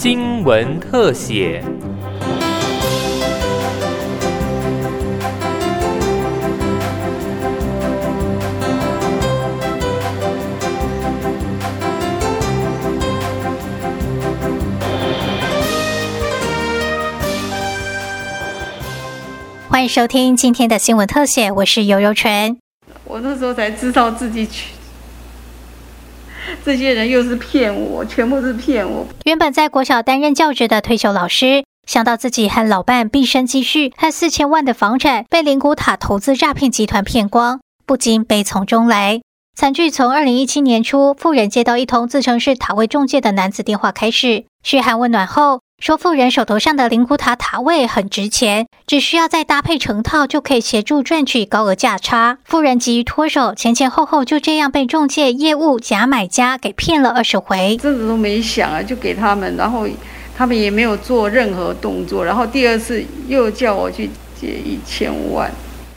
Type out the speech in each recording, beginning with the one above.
新闻特写。欢迎收听今天的新闻特写，我是尤尤纯。我那时候才知道自己去，这些人又是骗我，全部是骗我。原本在国小担任教职的退休老师，想到自己和老伴毕生积蓄和四千万的房产被灵谷塔投资诈骗集团骗光，不禁悲从中来。惨剧从二零一七年初，富人接到一通自称是塔位中介的男子电话开始，嘘寒问暖后。说富人手头上的灵骨塔塔位很值钱，只需要再搭配成套就可以协助赚取高额价差。富人急于脱手，前前后后就这样被中介业务假买家给骗了二十回，真的都没想啊，就给他们，然后他们也没有做任何动作，然后第二次又叫我去借一千万。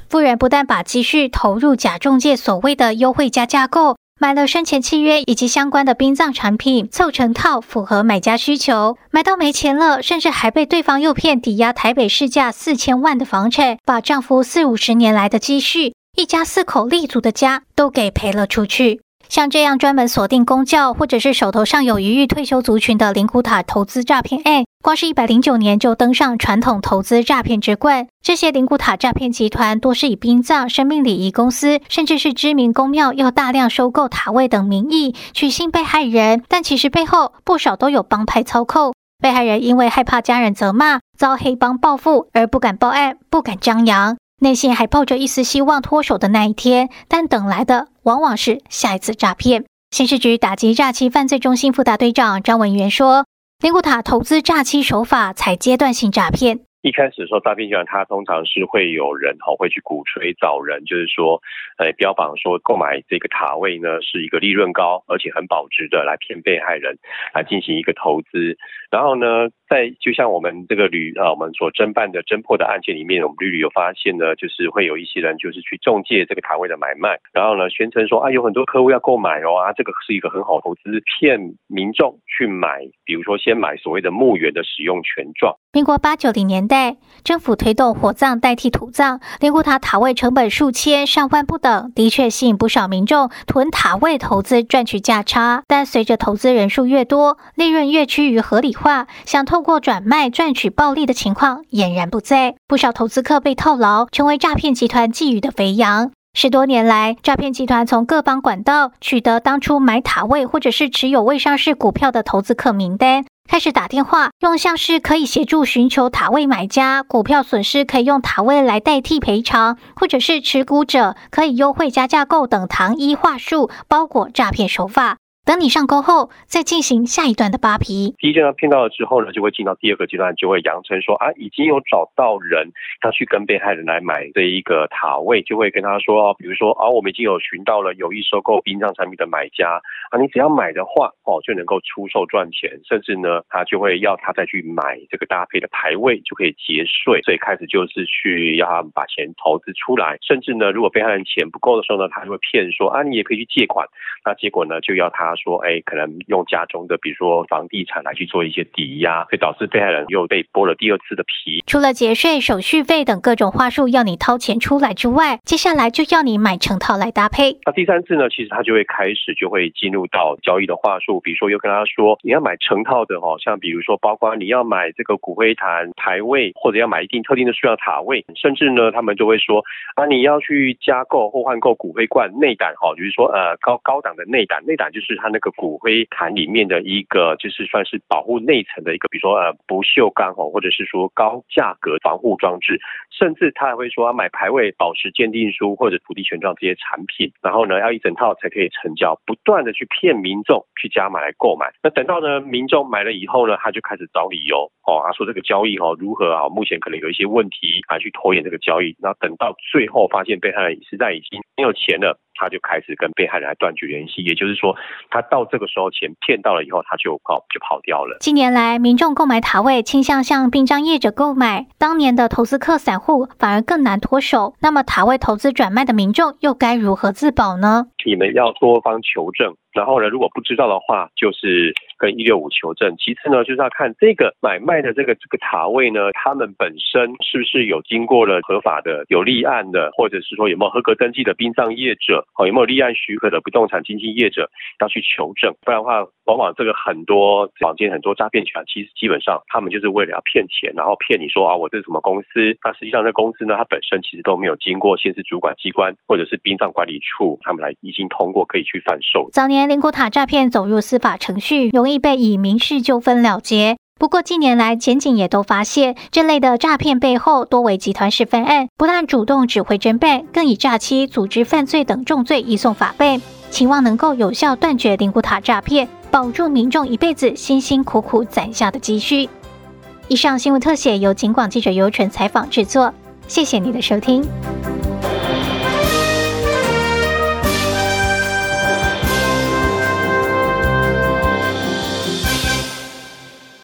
富人不但把积蓄投入假中介所谓的优惠加价购。买了生前契约以及相关的殡葬产品，凑成套，符合买家需求。买到没钱了，甚至还被对方诱骗抵押台北市价四千万的房产，把丈夫四五十年来的积蓄，一家四口立足的家都给赔了出去。像这样专门锁定公教或者是手头上有余裕退休族群的灵骨塔投资诈骗案，光是一百零九年就登上传统投资诈骗之冠。这些灵骨塔诈骗集团多是以殡葬、生命礼仪公司，甚至是知名公庙要大量收购塔位等名义取信被害人，但其实背后不少都有帮派操控。被害人因为害怕家人责骂、遭黑帮报复而不敢报案、不敢张扬。内心还抱着一丝希望脱手的那一天，但等来的往往是下一次诈骗。刑事局打击诈欺犯罪中心副大队长张文元说：“灵谷塔投资诈欺手法采阶段性诈骗。”一开始的时候，诈骗集团它通常是会有人哈会去鼓吹找人，就是说，呃，标榜说购买这个塔位呢是一个利润高而且很保值的，来骗被害人来进行一个投资。然后呢，在就像我们这个旅啊，我们所侦办的侦破的案件里面，我们屡屡有发现呢，就是会有一些人就是去中介这个塔位的买卖，然后呢宣称说啊有很多客户要购买哦啊，这个是一个很好投资，骗民众去买，比如说先买所谓的墓园的使用权状。民国八九零年代，政府推动火葬代替土葬，灵骨塔塔位成本数千上万不等，的确吸引不少民众囤塔位投资赚取价差。但随着投资人数越多，利润越趋于合理化，想透过转卖赚取暴利的情况俨然不在。不少投资客被套牢，成为诈骗集团觊觎的肥羊。十多年来，诈骗集团从各方管道取得当初买塔位或者是持有未上市股票的投资客名单。开始打电话，用像是可以协助寻求塔位买家股票损失，可以用塔位来代替赔偿，或者是持股者可以优惠加价购等糖衣话术，包裹诈骗手法。等你上钩后，再进行下一段的扒皮。第一阶段骗到了之后呢，就会进到第二个阶段，就会扬称说啊，已经有找到人要去跟被害人来买这一个塔位，就会跟他说，比如说啊，我们已经有寻到了有意收购殡葬产品的买家啊，你只要买的话哦，就能够出售赚钱，甚至呢，他就会要他再去买这个搭配的牌位，就可以节税。所以开始就是去要他们把钱投资出来，甚至呢，如果被害人钱不够的时候呢，他就会骗说啊，你也可以去借款。那结果呢，就要他。说哎，可能用家中的，比如说房地产来去做一些抵押，会导致被害人又被剥了第二次的皮。除了节税、手续费等各种话术要你掏钱出来之外，接下来就要你买成套来搭配。那第三次呢，其实他就会开始就会进入到交易的话术，比如说又跟他说你要买成套的哦，像比如说包括你要买这个骨灰坛牌位，或者要买一定特定的数量塔位，甚至呢他们就会说啊你要去加购或换购骨灰罐内胆哈，就是说呃高高档的内胆，内胆就是他那个骨灰坛里面的一个，就是算是保护内层的一个，比如说呃不锈钢哦，或者是说高价格防护装置，甚至他还会说买牌位、宝石鉴定书或者土地权状这些产品，然后呢要一整套才可以成交，不断的去骗民众去加买来购买。那等到呢民众买了以后呢，他就开始找理由哦，他说这个交易哦如何啊，目前可能有一些问题啊，去拖延这个交易。那等到最后发现被害人实在已经没有钱了。他就开始跟被害人来断绝联系。也就是说，他到这个时候钱骗到了以后，他就跑就跑掉了。近年来，民众购买塔位倾向向殡葬业者购买，当年的投资客散户反而更难脱手。那么，塔位投资转卖的民众又该如何自保呢？你们要多方求证。然后呢，如果不知道的话，就是跟一六五求证。其次呢，就是要看这个买卖的这个这个塔位呢，他们本身是不是有经过了合法的、有立案的，或者是说有没有合格登记的殡葬业者，哦，有没有立案许可的不动产经纪业者，要去求证。不然的话，往往这个很多坊间很多诈骗集团，其实基本上他们就是为了要骗钱，然后骗你说啊，我这是什么公司？那实际上这公司呢，它本身其实都没有经过县市主管机关或者是殡葬管理处他们来已经通过可以去贩售。年灵骨塔诈骗走入司法程序，容易被以民事纠纷了结。不过近年来，检警也都发现，这类的诈骗背后多为集团式犯案，不但主动指挥侦办，更以诈欺、组织犯罪等重罪移送法办，期望能够有效断绝灵骨塔诈骗，保住民众一辈子辛辛苦苦攒下的积蓄。以上新闻特写由警广记者尤纯采访制作，谢谢你的收听。